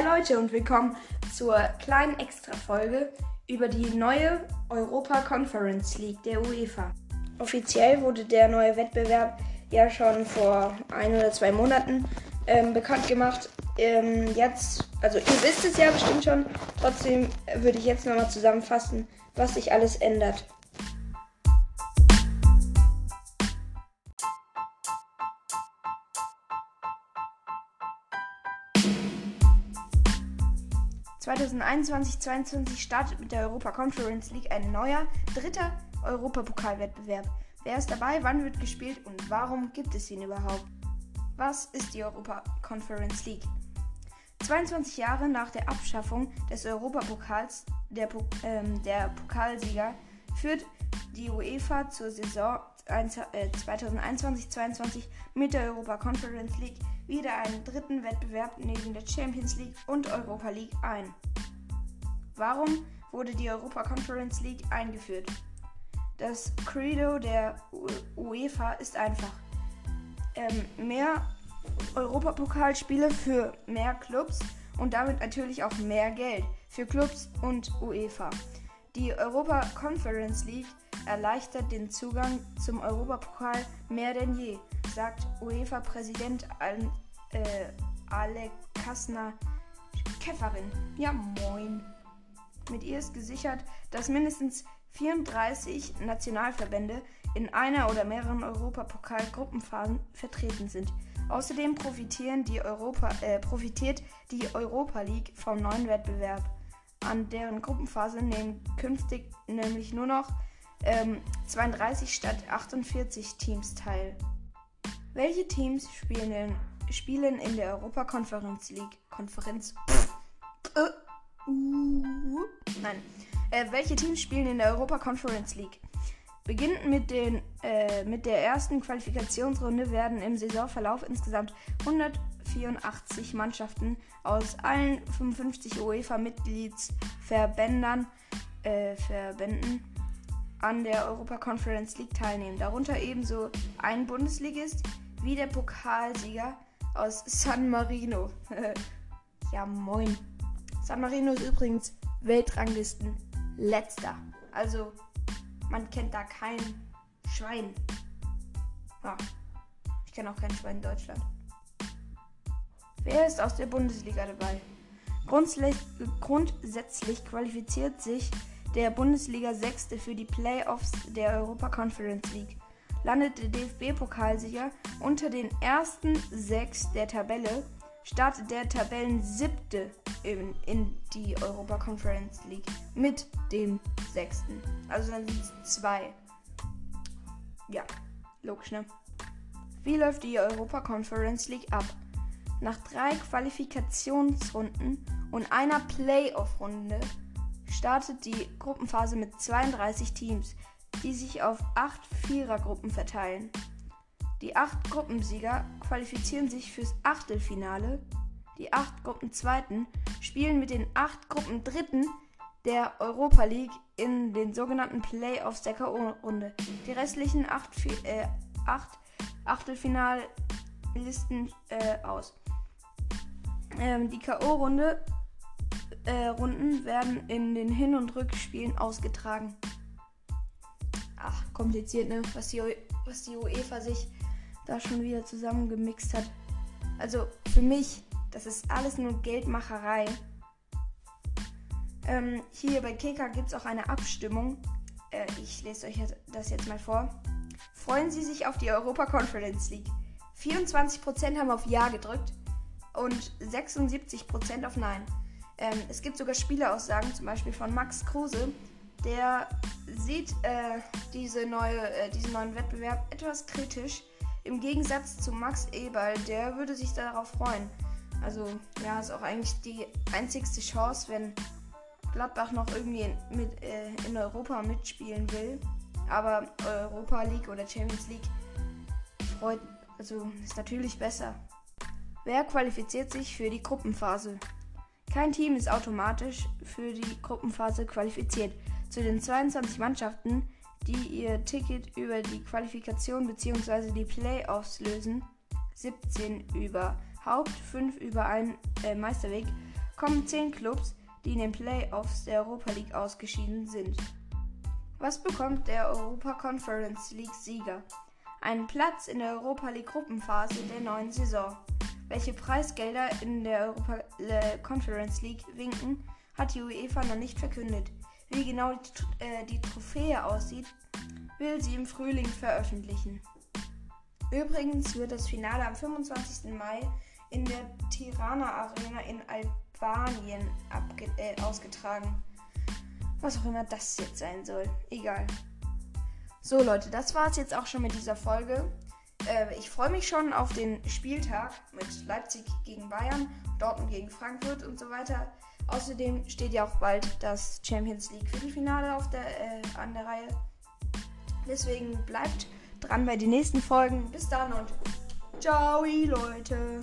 Hi Leute und willkommen zur kleinen Extra-Folge über die neue Europa Conference League der UEFA. Offiziell wurde der neue Wettbewerb ja schon vor ein oder zwei Monaten ähm, bekannt gemacht. Ähm, jetzt, also ihr wisst es ja bestimmt schon, trotzdem würde ich jetzt nochmal zusammenfassen, was sich alles ändert. 2021-22 startet mit der Europa Conference League ein neuer, dritter Europapokalwettbewerb. Wer ist dabei, wann wird gespielt und warum gibt es ihn überhaupt? Was ist die Europa Conference League? 22 Jahre nach der Abschaffung des Europapokals, der, ähm, der Pokalsieger, führt die UEFA zur Saison 2021-22 äh, mit der Europa Conference League wieder einen dritten Wettbewerb neben der Champions League und Europa League ein. Warum wurde die Europa Conference League eingeführt? Das Credo der UEFA ist einfach. Ähm, mehr Europapokalspiele für mehr Clubs und damit natürlich auch mehr Geld für Clubs und UEFA. Die Europa Conference League erleichtert den Zugang zum Europapokal mehr denn je, sagt UEFA-Präsident äh, Alek Kasner Käferin. Ja, moin. Mit ihr ist gesichert, dass mindestens 34 Nationalverbände in einer oder mehreren Europapokal-Gruppenphasen vertreten sind. Außerdem profitieren die Europa, äh, profitiert die Europa League vom neuen Wettbewerb. An deren Gruppenphase nehmen künftig nämlich nur noch ähm, 32 statt 48 Teams teil. Welche Teams spielen in, spielen in der Europa Conference League? Konferenz. Äh, uh, nein. Äh, welche Teams spielen in der Europa Conference League? Beginnend mit, den, äh, mit der ersten Qualifikationsrunde werden im Saisonverlauf insgesamt 184 Mannschaften aus allen 55 UEFA-Mitgliedsverbänden äh, an der Europa Conference League teilnehmen. Darunter ebenso ein Bundesligist wie der Pokalsieger aus San Marino. ja, moin. San Marino ist übrigens Weltranglisten letzter. Also, man kennt da kein Schwein. Ja, ich kenne auch kein Schwein in Deutschland. Wer ist aus der Bundesliga dabei? Grundsätzlich qualifiziert sich der Bundesliga Sechste für die Playoffs der Europa Conference League. Landet der DFB-Pokalsieger unter den ersten sechs der Tabelle, startet der Tabellensiebte in, in die Europa Conference League mit dem sechsten. Also dann sind es zwei. Ja, logisch, ne? Wie läuft die Europa Conference League ab? Nach drei Qualifikationsrunden und einer Playoff-Runde startet die Gruppenphase mit 32 Teams, die sich auf acht Vierergruppen verteilen. Die acht Gruppensieger qualifizieren sich fürs Achtelfinale. Die acht Gruppenzweiten spielen mit den acht Gruppendritten der Europa League in den sogenannten Playoffs der K.O.-Runde. Die restlichen acht, äh, acht Achtelfinalisten äh, aus. Ähm, die K.O.-Runde äh, Runden werden in den Hin- und Rückspielen ausgetragen. Ach, kompliziert, ne? Was die, was die UEFA sich da schon wieder zusammengemixt hat. Also für mich, das ist alles nur Geldmacherei. Ähm, hier bei Keka gibt es auch eine Abstimmung. Äh, ich lese euch das jetzt mal vor. Freuen Sie sich auf die Europa Conference League. 24% haben auf Ja gedrückt und 76% auf Nein. Ähm, es gibt sogar Spieleaussagen, zum Beispiel von Max Kruse, der sieht äh, diese neue, äh, diesen neuen Wettbewerb etwas kritisch. Im Gegensatz zu Max Eberl, der würde sich darauf freuen. Also ja, ist auch eigentlich die einzigste Chance, wenn Gladbach noch irgendwie in, mit, äh, in Europa mitspielen will. Aber Europa League oder Champions League freut, also ist natürlich besser. Wer qualifiziert sich für die Gruppenphase? Kein Team ist automatisch für die Gruppenphase qualifiziert. Zu den 22 Mannschaften, die ihr Ticket über die Qualifikation bzw. die Playoffs lösen, 17 über Haupt, 5 über einen äh, Meisterweg, kommen 10 Clubs, die in den Playoffs der Europa League ausgeschieden sind. Was bekommt der Europa Conference League Sieger? Einen Platz in der Europa League Gruppenphase der neuen Saison. Welche Preisgelder in der Europa äh, Conference League winken, hat die UEFA noch nicht verkündet. Wie genau die, äh, die Trophäe aussieht, will sie im Frühling veröffentlichen. Übrigens wird das Finale am 25. Mai in der Tirana Arena in Albanien äh, ausgetragen. Was auch immer das jetzt sein soll. Egal. So Leute, das war es jetzt auch schon mit dieser Folge. Äh, ich freue mich schon auf den Spieltag mit Leipzig gegen Bayern, Dortmund gegen Frankfurt und so weiter. Außerdem steht ja auch bald das Champions League Viertelfinale auf der, äh, an der Reihe. Deswegen bleibt dran bei den nächsten Folgen. Bis dann und ciao, Leute.